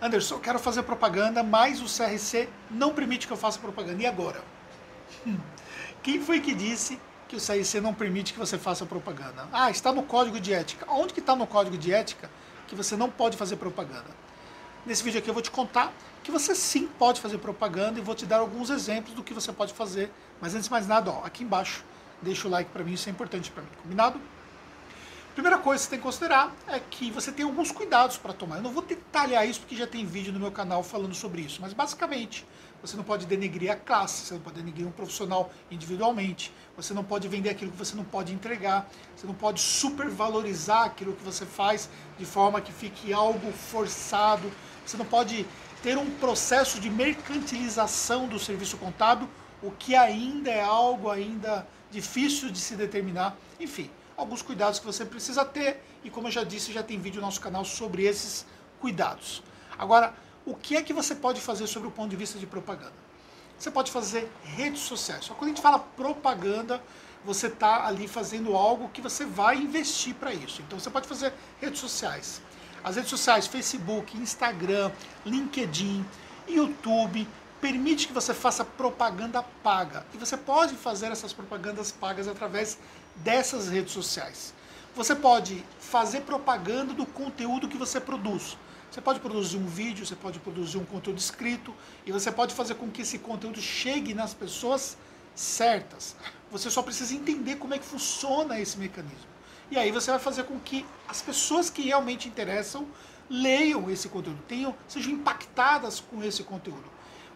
Anderson, eu quero fazer propaganda, mas o CRC não permite que eu faça propaganda. E agora? Hum. Quem foi que disse que o CRC não permite que você faça propaganda? Ah, está no código de ética. Onde que está no código de ética que você não pode fazer propaganda? Nesse vídeo aqui eu vou te contar que você sim pode fazer propaganda e vou te dar alguns exemplos do que você pode fazer. Mas antes de mais nada, ó, aqui embaixo, deixa o like para mim, isso é importante para mim, combinado? Primeira coisa que você tem que considerar é que você tem alguns cuidados para tomar. Eu não vou detalhar isso porque já tem vídeo no meu canal falando sobre isso, mas basicamente você não pode denegrir a classe, você não pode denegrir um profissional individualmente, você não pode vender aquilo que você não pode entregar, você não pode supervalorizar aquilo que você faz de forma que fique algo forçado, você não pode ter um processo de mercantilização do serviço contábil, o que ainda é algo ainda difícil de se determinar. Enfim, alguns cuidados que você precisa ter e como eu já disse, já tem vídeo no nosso canal sobre esses cuidados. Agora, o que é que você pode fazer sobre o ponto de vista de propaganda? Você pode fazer redes sociais. Só quando a gente fala propaganda, você está ali fazendo algo que você vai investir para isso. Então você pode fazer redes sociais. As redes sociais, Facebook, Instagram, LinkedIn, YouTube, permite que você faça propaganda paga. E você pode fazer essas propagandas pagas através dessas redes sociais. Você pode fazer propaganda do conteúdo que você produz. Você pode produzir um vídeo, você pode produzir um conteúdo escrito e você pode fazer com que esse conteúdo chegue nas pessoas certas. Você só precisa entender como é que funciona esse mecanismo. E aí você vai fazer com que as pessoas que realmente interessam leiam esse conteúdo, tenham, sejam impactadas com esse conteúdo.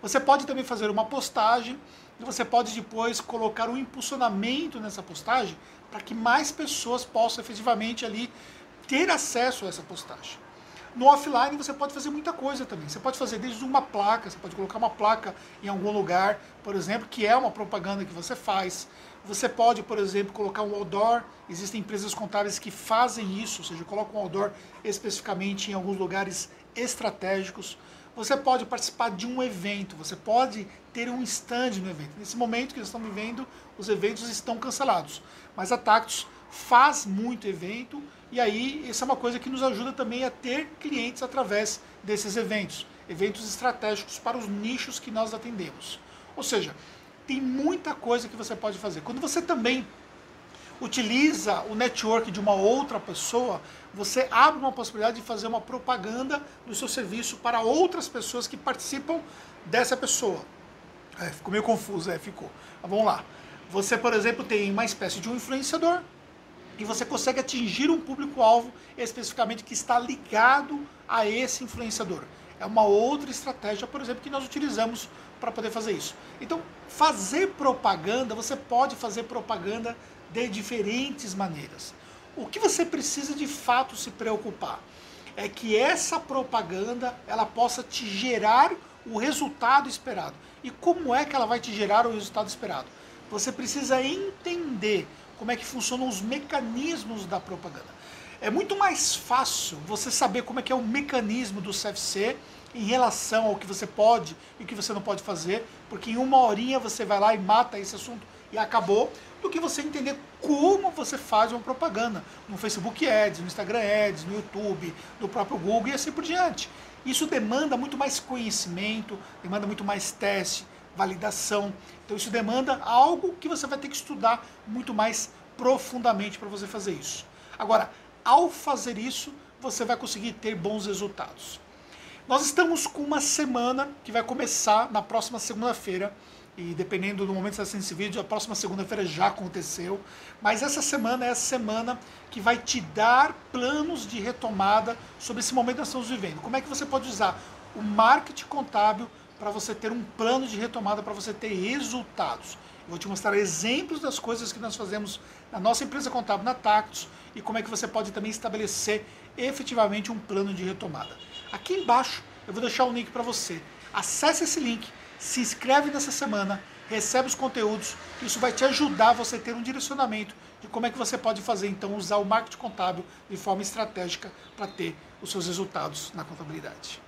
Você pode também fazer uma postagem e você pode depois colocar um impulsionamento nessa postagem para que mais pessoas possam efetivamente ali ter acesso a essa postagem. No offline você pode fazer muita coisa também. Você pode fazer desde uma placa, você pode colocar uma placa em algum lugar, por exemplo, que é uma propaganda que você faz. Você pode, por exemplo, colocar um outdoor. Existem empresas contábeis que fazem isso, ou seja, colocam um outdoor especificamente em alguns lugares estratégicos. Você pode participar de um evento, você pode ter um stand no evento. Nesse momento que nós estamos vivendo, os eventos estão cancelados. Mas a Tactus faz muito evento e aí isso é uma coisa que nos ajuda também a ter clientes através desses eventos. Eventos estratégicos para os nichos que nós atendemos. Ou seja, tem muita coisa que você pode fazer. Quando você também utiliza o network de uma outra pessoa, você abre uma possibilidade de fazer uma propaganda do seu serviço para outras pessoas que participam dessa pessoa. É, ficou meio confuso, é, ficou. Mas vamos lá. Você, por exemplo, tem uma espécie de um influenciador e você consegue atingir um público-alvo especificamente que está ligado a esse influenciador. É uma outra estratégia, por exemplo, que nós utilizamos para poder fazer isso. Então, fazer propaganda, você pode fazer propaganda de diferentes maneiras. O que você precisa de fato se preocupar é que essa propaganda ela possa te gerar o resultado esperado. E como é que ela vai te gerar o resultado esperado? Você precisa entender como é que funcionam os mecanismos da propaganda. É muito mais fácil você saber como é que é o mecanismo do CFC em relação ao que você pode e o que você não pode fazer, porque em uma horinha você vai lá e mata esse assunto e acabou, do que você entender como você faz uma propaganda no Facebook Ads, no Instagram Ads, no YouTube, no próprio Google e assim por diante. Isso demanda muito mais conhecimento, demanda muito mais teste, validação. Então isso demanda algo que você vai ter que estudar muito mais profundamente para você fazer isso. Agora, ao fazer isso, você vai conseguir ter bons resultados. Nós estamos com uma semana que vai começar na próxima segunda-feira. E dependendo do momento que você assiste esse vídeo, a próxima segunda-feira já aconteceu. Mas essa semana é a semana que vai te dar planos de retomada sobre esse momento que nós estamos vivendo. Como é que você pode usar o marketing contábil para você ter um plano de retomada, para você ter resultados. Eu vou te mostrar exemplos das coisas que nós fazemos na nossa empresa contábil, na Tactus, e como é que você pode também estabelecer efetivamente um plano de retomada. Aqui embaixo eu vou deixar um link para você. Acesse esse link, se inscreve nessa semana, recebe os conteúdos, isso vai te ajudar você a ter um direcionamento de como é que você pode fazer então usar o marketing contábil de forma estratégica para ter os seus resultados na contabilidade.